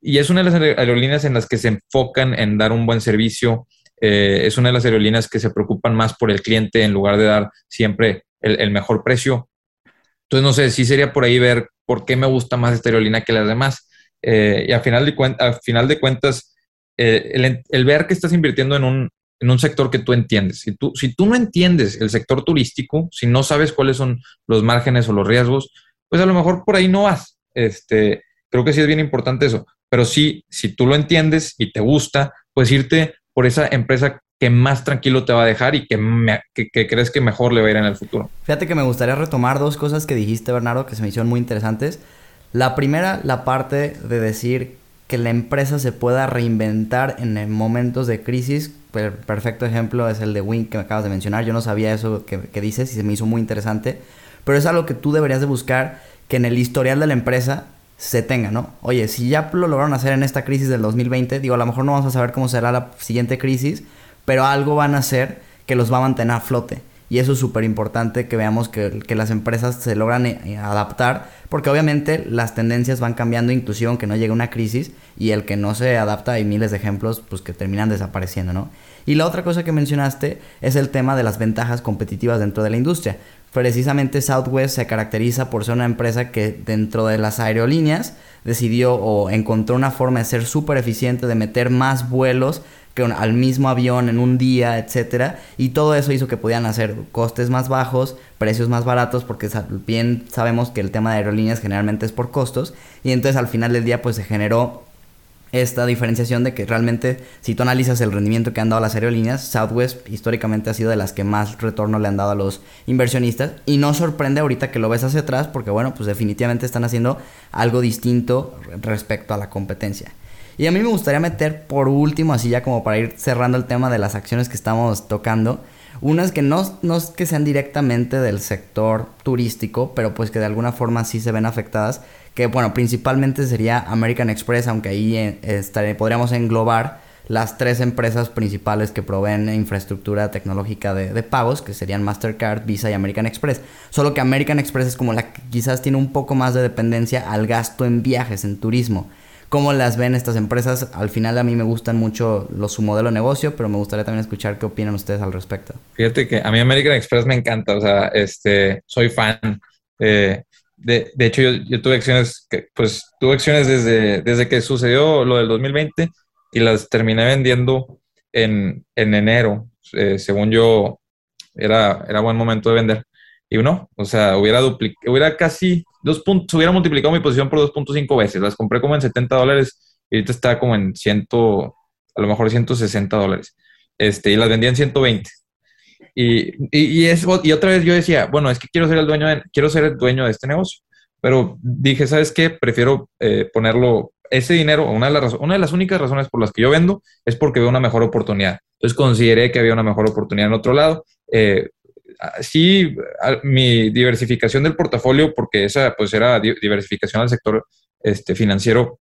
y es una de las aerolíneas en las que se enfocan en dar un buen servicio, eh, es una de las aerolíneas que se preocupan más por el cliente en lugar de dar siempre el, mejor precio. Entonces, no sé, si sería por ahí ver por qué me gusta más esta aerolínea que las demás. Eh, y al final de, al final de cuentas, eh, el, ver que estás invirtiendo en un, en un sector que tú entiendes. Si tú, si tú no entiendes el sector turístico, si no sabes cuáles son los márgenes o los riesgos, pues a lo mejor por ahí no vas. Este, creo que sí es bien importante eso. Pero sí, si tú lo entiendes y te gusta, pues irte por esa empresa que más tranquilo te va a dejar y que, que, crees que mejor le va a ir en el futuro. Fíjate que me gustaría retomar dos cosas que dijiste, Bernardo, que se me hicieron muy interesantes. La primera, la parte de decir que la empresa se pueda reinventar en momentos de crisis. El perfecto ejemplo es el de Wink que me acabas de mencionar. Yo no sabía eso que, que dices y se me hizo muy interesante. Pero es algo que tú deberías de buscar que en el historial de la empresa se tenga, ¿no? Oye, si ya lo lograron hacer en esta crisis del 2020, digo, a lo mejor no vamos a saber cómo será la siguiente crisis, pero algo van a hacer que los va a mantener a flote. Y eso es súper importante que veamos que, las empresas se logran eh, adaptar, porque obviamente las tendencias van cambiando, inclusive aunque no llegue una crisis, y el que no se adapta, hay miles de ejemplos pues, que terminan desapareciendo, ¿no? Y la otra cosa que mencionaste es el tema de las ventajas competitivas dentro de la industria precisamente Southwest se caracteriza por ser una empresa que dentro de las aerolíneas decidió o encontró una forma de ser súper eficiente, de meter más vuelos al mismo avión en un día, etcétera, y todo eso hizo que pudieran hacer costes más bajos, precios más baratos, porque bien sabemos que el tema de aerolíneas generalmente es por costos, y entonces al final del día pues se generó esta diferenciación de que realmente si tú analizas el rendimiento que han dado las aerolíneas, Southwest históricamente ha sido de las que más retorno le han dado a los inversionistas. Y no sorprende ahorita que lo ves hacia atrás porque bueno, pues definitivamente están haciendo algo distinto respecto a la competencia. Y a mí me gustaría meter por último, así ya como para ir cerrando el tema de las acciones que estamos tocando, unas que no, no es que sean directamente del sector turístico, pero pues que de alguna forma sí se ven afectadas, que bueno, principalmente sería American Express, aunque ahí eh, podríamos englobar las tres empresas principales que proveen infraestructura tecnológica de, pagos, que serían Mastercard, Visa y American Express. Solo que American Express es como la que quizás tiene un poco más de dependencia al gasto en viajes, en turismo. ¿Cómo las ven estas empresas? Al final a mí me gustan mucho su modelo de negocio, pero me gustaría también escuchar qué opinan ustedes al respecto. Fíjate que a mí American Express me encanta, o sea, este, soy fan. Eh, de, de, hecho, yo, tuve acciones, pues tuve acciones desde, desde que sucedió lo del 2020 y las terminé vendiendo en, en enero. Eh, según yo, era, era buen momento de vender. Y no, o sea, hubiera, hubiera casi dos puntos, hubiera multiplicado mi posición por 2.5 veces. Las compré como en 70 dólares y ahorita está como en 100, a lo mejor 160 dólares. Este, y las vendía en 120. Y, y, y otra vez yo decía, bueno, es que quiero ser el dueño de, quiero ser el dueño de este negocio. Pero dije, ¿sabes qué? Prefiero eh, ponerlo, ese dinero, una de, las, una de las únicas razones por las que yo vendo es porque veo una mejor oportunidad. Entonces consideré que había una mejor oportunidad en otro lado. Eh, sí, mi diversificación del portafolio, porque esa pues era diversificación al sector este, financiero,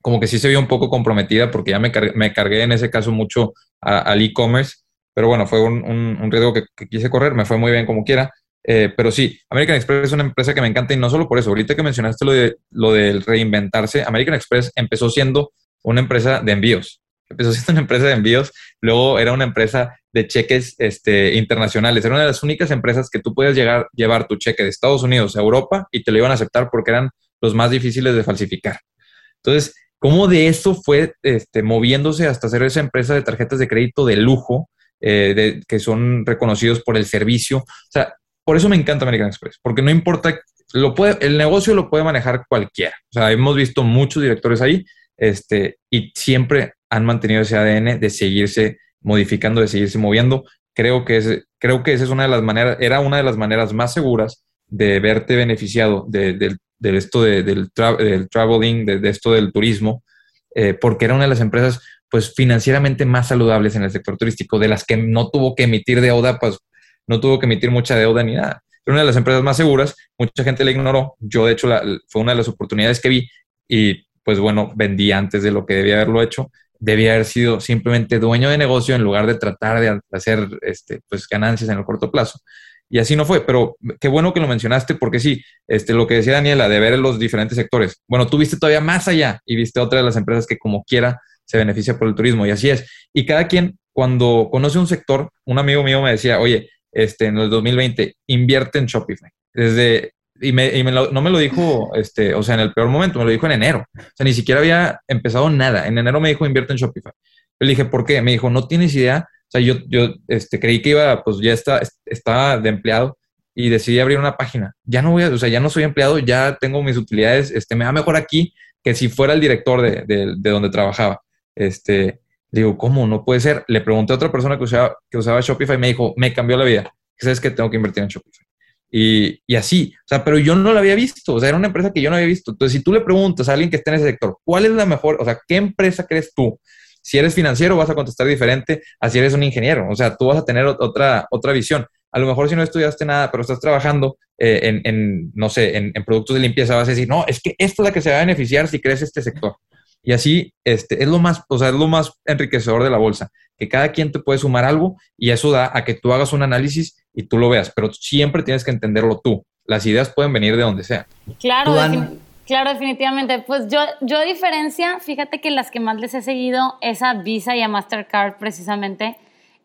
como que sí se vio un poco comprometida porque ya me cargué, me cargué en ese caso mucho al e-commerce pero bueno, fue un, un, riesgo que, quise correr, me fue muy bien como quiera. Eh, pero sí, American Express es una empresa que me encanta y no solo por eso. Ahorita que mencionaste lo de lo del reinventarse, American Express empezó siendo una empresa de envíos. empezó siendo una empresa de envíos, luego era una empresa de cheques este, internacionales. Era una de las únicas empresas que tú podías llegar, llevar tu cheque de Estados Unidos a Europa y te lo iban a aceptar porque eran los más difíciles de falsificar. Entonces, ¿cómo de eso fue este, moviéndose hasta ser esa empresa de tarjetas de crédito de lujo, eh, que son reconocidos por el servicio? O sea, por eso me encanta American Express, porque no importa, lo puede, el negocio lo puede manejar cualquiera. O sea, hemos visto muchos directores ahí este, y siempre han mantenido ese ADN de seguirse modificando, de seguirse moviendo. Creo que, es, creo que esa es una de las maneras, era una de las maneras más seguras de verte beneficiado de, esto del, traveling, de, esto del turismo, eh, porque era una de las empresas pues financieramente más saludables en el sector turístico, de las que no tuvo que emitir deuda, pues no tuvo que emitir mucha deuda ni nada. Era una de las empresas más seguras, mucha gente la ignoró, yo de hecho fue una de las oportunidades que vi y pues bueno, vendí antes de lo que debía haberlo hecho. Debía haber sido simplemente dueño de negocio en lugar de tratar de hacer este, pues, ganancias en el corto plazo. Y así no fue, pero qué bueno que lo mencionaste porque sí, este, lo que decía Daniela, de ver los diferentes sectores. Bueno, tú viste todavía más allá y viste otra de las empresas que como quiera se beneficia por el turismo y así es. Y cada quien, cuando conoce un sector, un amigo mío me decía, oye, este, en el 2020, invierte en Shopify. Desde y, me, y no me lo dijo, este, o sea, en el peor momento, me lo dijo en enero. O sea, ni siquiera había empezado nada. En enero me dijo, invierte en Shopify. Le dije, ¿por qué? Me dijo, no tienes idea. O sea, yo, yo este, creí que iba, pues ya está, estaba de empleado y decidí abrir una página. Ya no voy a, o sea, ya no soy empleado, ya tengo mis utilidades, este, me va mejor aquí que si fuera el director de, de, de donde trabajaba. Este, digo, ¿cómo? No puede ser. Le pregunté a otra persona que usaba, que usaba Shopify y me dijo, me cambió la vida. ¿Sabes que tengo que invertir en Shopify? Y, y, así, o sea, pero yo no lo había visto, o sea, era una empresa que yo no había visto. Entonces, si tú le preguntas a alguien que esté en ese sector, ¿cuál es la mejor, o sea, qué empresa crees tú? Si eres financiero, vas a contestar diferente a si eres un ingeniero, o sea, tú vas a tener otra, otra visión. A lo mejor si no estudiaste nada, pero estás trabajando eh, en, en, no sé, en, en, productos de limpieza, vas a decir, no, es que esto es la que se va a beneficiar si crees este sector. Y así este, es, lo más, o sea, es lo más enriquecedor de la bolsa, que cada quien te puede sumar algo y eso da a que tú hagas un análisis y tú lo veas, pero siempre tienes que entenderlo tú. Las ideas pueden venir de donde sea. Claro, claro, definitivamente. Pues yo, yo a diferencia, fíjate que las que más les he seguido es a Visa y a Mastercard precisamente.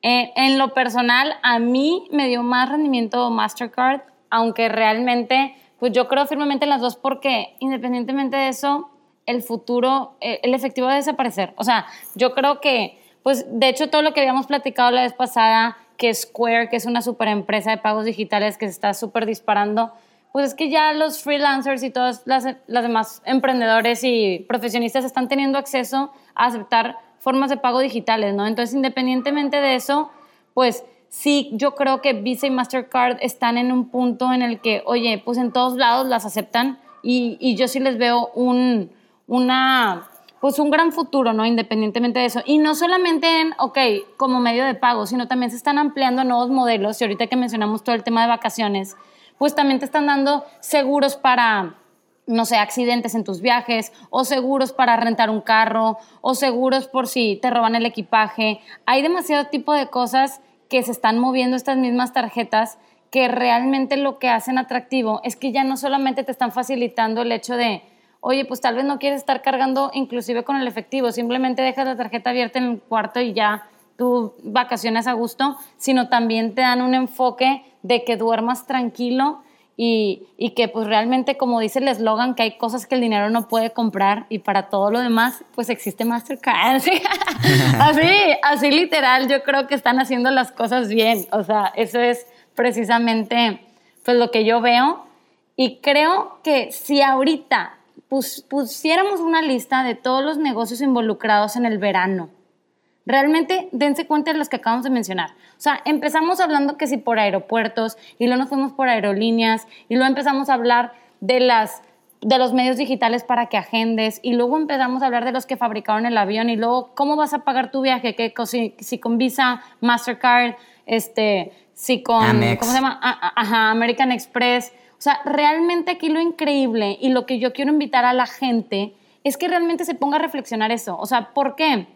Eh, en lo personal, a mí me dio más rendimiento Mastercard, aunque realmente, pues yo creo firmemente en las dos porque independientemente de eso, el futuro, eh, el efectivo va a desaparecer. O sea, yo creo que, pues de hecho todo lo que habíamos platicado la vez pasada, que Square, que es una super empresa de pagos digitales que se está súper disparando, pues es que ya los freelancers y todas las, las demás emprendedores y profesionistas están teniendo acceso a aceptar formas de pago digitales, ¿no? Entonces, independientemente de eso, pues sí, yo creo que Visa y Mastercard están en un punto en el que, oye, pues en todos lados las aceptan y, y yo sí les veo un, una, pues un gran futuro, ¿no? Independientemente de eso. Y no solamente en, ok, como medio de pago, sino también se están ampliando nuevos modelos. Y ahorita que mencionamos todo el tema de vacaciones, pues también te están dando seguros para, no sé, accidentes en tus viajes, o seguros para rentar un carro, o seguros por si te roban el equipaje. Hay demasiado tipo de cosas que se están moviendo estas mismas tarjetas que realmente lo que hacen atractivo es que ya no solamente te están facilitando el hecho de oye, pues tal vez no quieres estar cargando inclusive con el efectivo, simplemente dejas la tarjeta abierta en el cuarto y ya tú vacaciones a gusto, sino también te dan un enfoque de que duermas tranquilo y, y que pues realmente, como dice el eslogan, que hay cosas que el dinero no puede comprar y para todo lo demás, pues existe Mastercard. <laughs> así, así literal, yo creo que están haciendo las cosas bien. O sea, eso es precisamente pues lo que yo veo. Y creo que si ahorita pusiéramos una lista de todos los negocios involucrados en el verano, realmente dense cuenta de los que acabamos de mencionar. O sea, empezamos hablando que si por aeropuertos y luego nos fuimos por aerolíneas y luego empezamos a hablar de las de los medios digitales para que agendes y luego empezamos a hablar de los que fabricaron el avión y luego cómo vas a pagar tu viaje, que si, si con Visa, Mastercard, este, si con ¿cómo se llama? Ajá, American Express, o sea, realmente aquí lo increíble y lo que yo quiero invitar a la gente es que realmente se ponga a reflexionar eso. O sea, ¿por qué?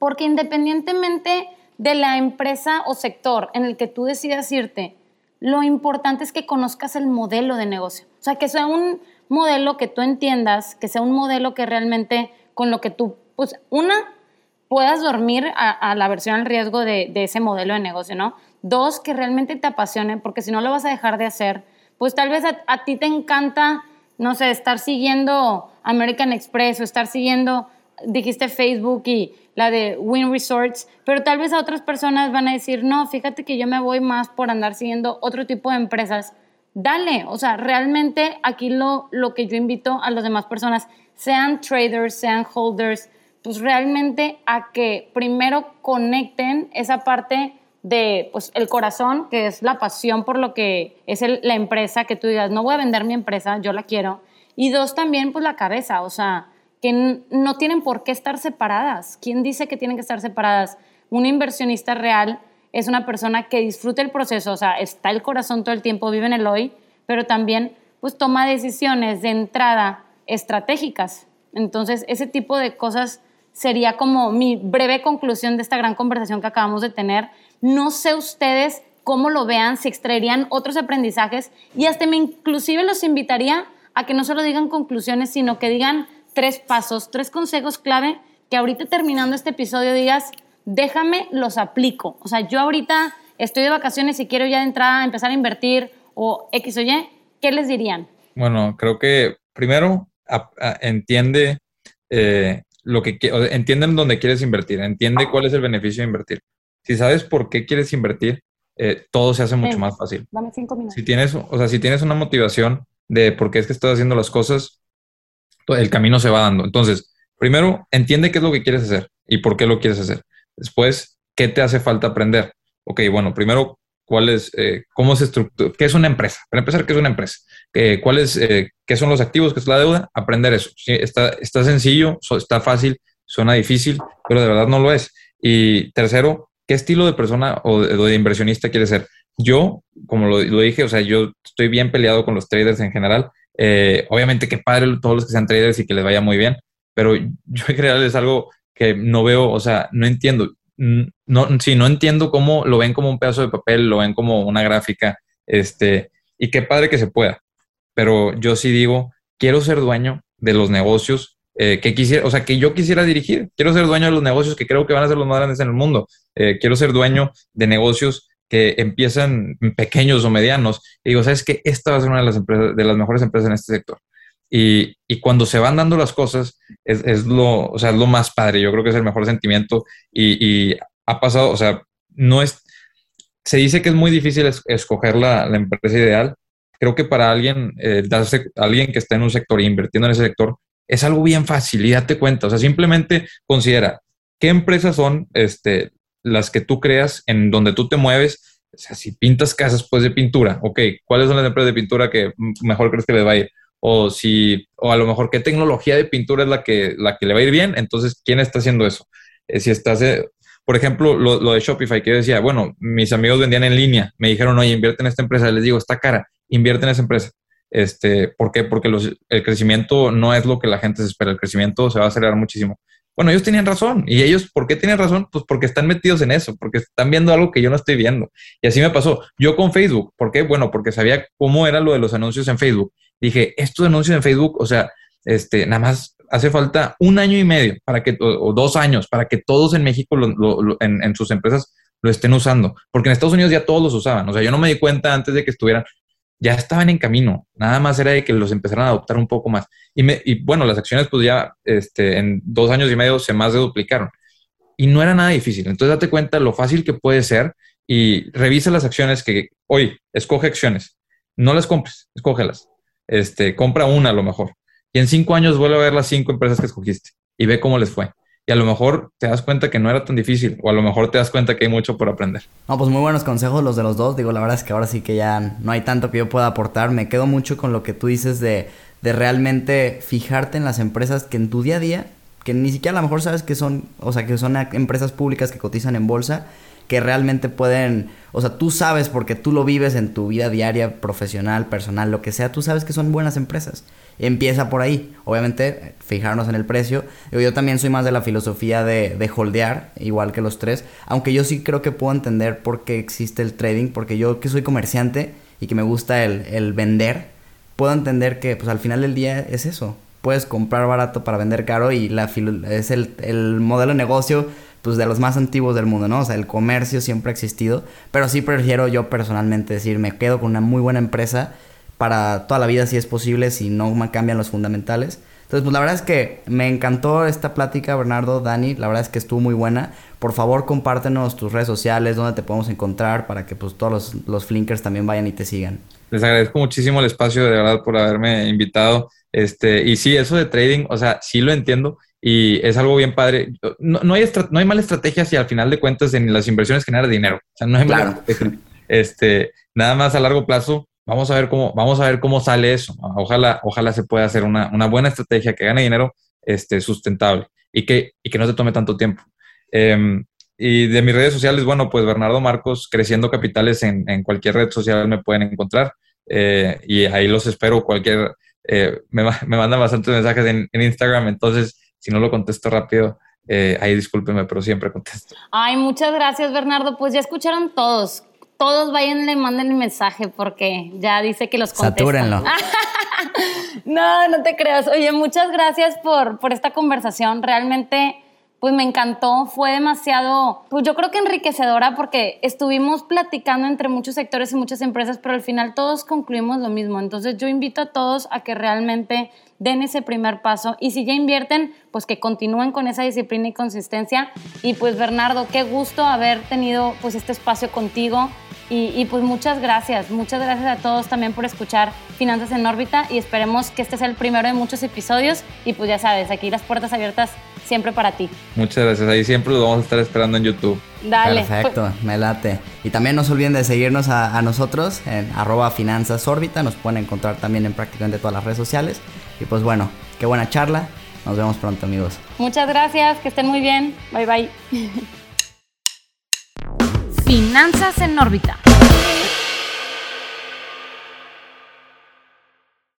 Porque independientemente de la empresa o sector en el que tú decidas irte, lo importante es que conozcas el modelo de negocio. O sea, que sea un modelo que tú entiendas, que sea un modelo que realmente con lo que tú, pues una, puedas dormir a, la versión al riesgo de, de, ese modelo de negocio, ¿no? Dos, que realmente te apasione, porque si no lo vas a dejar de hacer, pues tal vez a, ti te encanta, no sé, estar siguiendo American Express o estar siguiendo, dijiste Facebook y la de Win Resorts, pero tal vez a otras personas van a decir, no, fíjate que yo me voy más por andar siguiendo otro tipo de empresas. Dale, o sea, realmente aquí lo, lo que yo invito a las demás personas, sean traders, sean holders, pues realmente a que primero conecten esa parte de pues el corazón, que es la pasión por lo que es la empresa, que tú digas, no voy a vender mi empresa, yo la quiero. Y dos, también pues la cabeza, o sea, que no tienen por qué estar separadas. ¿Quién dice que tienen que estar separadas? Un inversionista real es una persona que disfruta el proceso, o sea, está el corazón todo el tiempo, vive en el hoy, pero también pues toma decisiones de entrada estratégicas. Entonces, ese tipo de cosas sería como mi breve conclusión de esta gran conversación que acabamos de tener. No sé ustedes cómo lo vean, si extraerían otros aprendizajes y hasta me inclusive los invitaría a que no solo digan conclusiones, sino que digan tres pasos, tres consejos clave que ahorita terminando este episodio digas, déjame, los aplico. O sea, yo ahorita estoy de vacaciones y quiero ya de entrada empezar a invertir o X o Y, ¿qué les dirían? Bueno, creo que primero entiende eh, lo que entienden dónde quieres invertir, entiende cuál es el beneficio de invertir. Si sabes por qué quieres invertir, eh, todo se hace mucho más fácil. Dame cinco minutos. Si tienes, o sea, si tienes una motivación de por qué es que estás haciendo las cosas, el camino se va dando. Entonces, primero, entiende qué es lo que quieres hacer y por qué lo quieres hacer. Después, ¿qué te hace falta aprender? Ok, bueno, primero, ¿cuál es, eh, cómo se estructura, qué es una empresa? Para empezar, ¿qué es una empresa? Eh, ¿Cuáles, eh, qué son los activos, qué es la deuda? Aprender eso. Está, está sencillo, está fácil, suena difícil, pero de verdad no lo es. Y tercero, ¿qué estilo de persona o de, inversionista quieres ser? Yo, como lo, dije, o sea, yo estoy bien peleado con los traders en general. Eh, obviamente que padre todos los que sean traders y que les vaya muy bien, pero <laughs> yo en general es algo que no veo, o sea, no entiendo. No, sí, no entiendo cómo lo ven como un pedazo de papel, lo ven como una gráfica, este, y qué padre que se pueda pero yo sí digo, quiero ser dueño de los negocios eh, que quisiera, o sea, que yo quisiera dirigir. Quiero ser dueño de los negocios que creo que van a ser los más grandes en el mundo. Eh, quiero ser dueño de negocios que empiezan pequeños o medianos. Y digo, ¿sabes qué? Esta va a ser una de las, empresas, de las mejores empresas en este sector. Y, y cuando se van dando las cosas, es, es, lo, o sea, es lo más padre. Yo creo que es el mejor sentimiento. Y, y ha pasado, o sea, no es, se dice que es muy difícil escoger la, la, empresa ideal, creo que para alguien, eh, darse, alguien que está en un sector e invirtiendo en ese sector, es algo bien fácil y date cuenta. O sea, simplemente considera qué empresas son este, las que tú creas en donde tú te mueves. O sea, si pintas casas, pues de pintura, ok, ¿cuáles son las empresas de pintura que mejor crees que les va a ir? O si, o a lo mejor qué tecnología de pintura es la que, la que le va a ir bien, entonces, ¿quién está haciendo eso? Eh, si estás, eh, por ejemplo, lo, de Shopify, que yo decía, bueno, mis amigos vendían en línea, me dijeron, oye, invierte en esta empresa, les digo, está cara, invierte en esa empresa. Este, ¿Por qué? Porque el crecimiento no es lo que la gente se espera, el crecimiento se va a acelerar muchísimo. Bueno, ellos tenían razón. ¿Y ellos por qué tenían razón? Pues porque están metidos en eso, porque están viendo algo que yo no estoy viendo. Y así me pasó. Yo con Facebook, ¿por qué? Bueno, porque sabía cómo era lo de los anuncios en Facebook. Dije, estos anuncios en Facebook, o sea, este, nada más hace falta un año y medio para que, o, dos años, para que todos en México en, en, sus empresas lo estén usando. Porque en Estados Unidos ya todos los usaban. O sea, yo no me di cuenta antes de que estuvieran ya estaban en camino. Nada más era de que los empezaran a adoptar un poco más. Y, me, y bueno, las acciones pues ya este, en dos años y medio se más duplicaron. Y no era nada difícil. Entonces date cuenta lo fácil que puede ser y revisa las acciones que hoy escoge acciones. No las compres, escógelas. Este, compra una a lo mejor. Y en cinco años vuelve a ver las cinco empresas que escogiste y ve cómo les fue y a lo mejor te das cuenta que no era tan difícil o a lo mejor te das cuenta que hay mucho por aprender. No, pues muy buenos consejos los de los dos. Digo, la verdad es que ahora sí que ya no hay tanto que yo pueda aportar. Me quedo mucho con lo que tú dices de, de realmente fijarte en las empresas que en tu día a día, que ni siquiera a lo mejor sabes que son, o sea, que son empresas públicas que cotizan en bolsa, que realmente pueden, o sea, tú sabes porque tú lo vives en tu vida diaria, profesional, personal, lo que sea, tú sabes que son buenas empresas empieza por ahí. Obviamente, fijarnos en el precio. Yo también soy más de la filosofía de, de holdear, igual que los tres. Aunque yo sí creo que puedo entender por qué existe el trading, porque yo que soy comerciante y que me gusta el, el vender, puedo entender que pues al final del día es eso. puedes comprar barato para vender caro y la es el, el modelo de negocio pues de los más antiguos del mundo, ¿no? O sea, el comercio siempre ha existido, pero sí prefiero yo personalmente decir, me quedo con una muy buena empresa para toda la vida si es posible, si no cambian los fundamentales. Entonces, pues la verdad es que me encantó esta plática, Bernardo, Dani, la verdad es que estuvo muy buena. Por favor, compártenos tus redes sociales, donde te podemos encontrar para que pues todos los, los flinkers también vayan y te sigan. Les agradezco muchísimo el espacio, de verdad, por haberme invitado. Este, y sí, eso de trading, o sea, sí lo entiendo y es algo bien padre. No, no hay, no hay mala estrategia si al final de cuentas en las inversiones genera dinero. O sea, no hay mala Este, nada más a largo plazo, vamos a ver cómo, vamos a ver cómo sale eso. Ojalá, ojalá se pueda hacer una, una buena estrategia que gane dinero este, sustentable y que, y que no se tome tanto tiempo. Em, y de mis redes sociales, bueno, pues Bernardo Marcos, Creciendo Capitales en, en cualquier red social me pueden encontrar. Eh, y ahí los espero. Cualquier, eh, me, me, mandan bastantes mensajes en, en Instagram, entonces si no lo contesto rápido, eh, ahí discúlpeme, pero siempre contesto. Ay, muchas gracias, Bernardo. Pues ya escucharon todos. Todos vayan y manden el mensaje porque ya dice que los. Satúrenlo. <laughs> no, no te creas. Oye, muchas gracias por, por esta conversación. Realmente pues me encantó, fue demasiado, pues yo creo que enriquecedora porque estuvimos platicando entre muchos sectores y muchas empresas, pero al final todos concluimos lo mismo. Entonces yo invito a todos a que realmente den ese primer paso y si ya invierten, pues que continúen con esa disciplina y consistencia. Y pues Bernardo, qué gusto haber tenido pues este espacio contigo. Y, y, pues muchas gracias, muchas gracias a todos también por escuchar Finanzas en órbita y esperemos que este sea el primero de muchos episodios y pues ya sabes, aquí las puertas abiertas siempre para ti. Muchas gracias. Ahí siempre lo vamos a estar esperando en YouTube. Dale. Perfecto, me late. Y también no se olviden de seguirnos a, nosotros en arroba finanzas órbita. Nos pueden encontrar también en prácticamente todas las redes sociales. Y pues bueno, qué buena charla. Nos vemos pronto amigos. Muchas gracias, que estén muy bien. Bye bye. <laughs> Finanzas en órbita.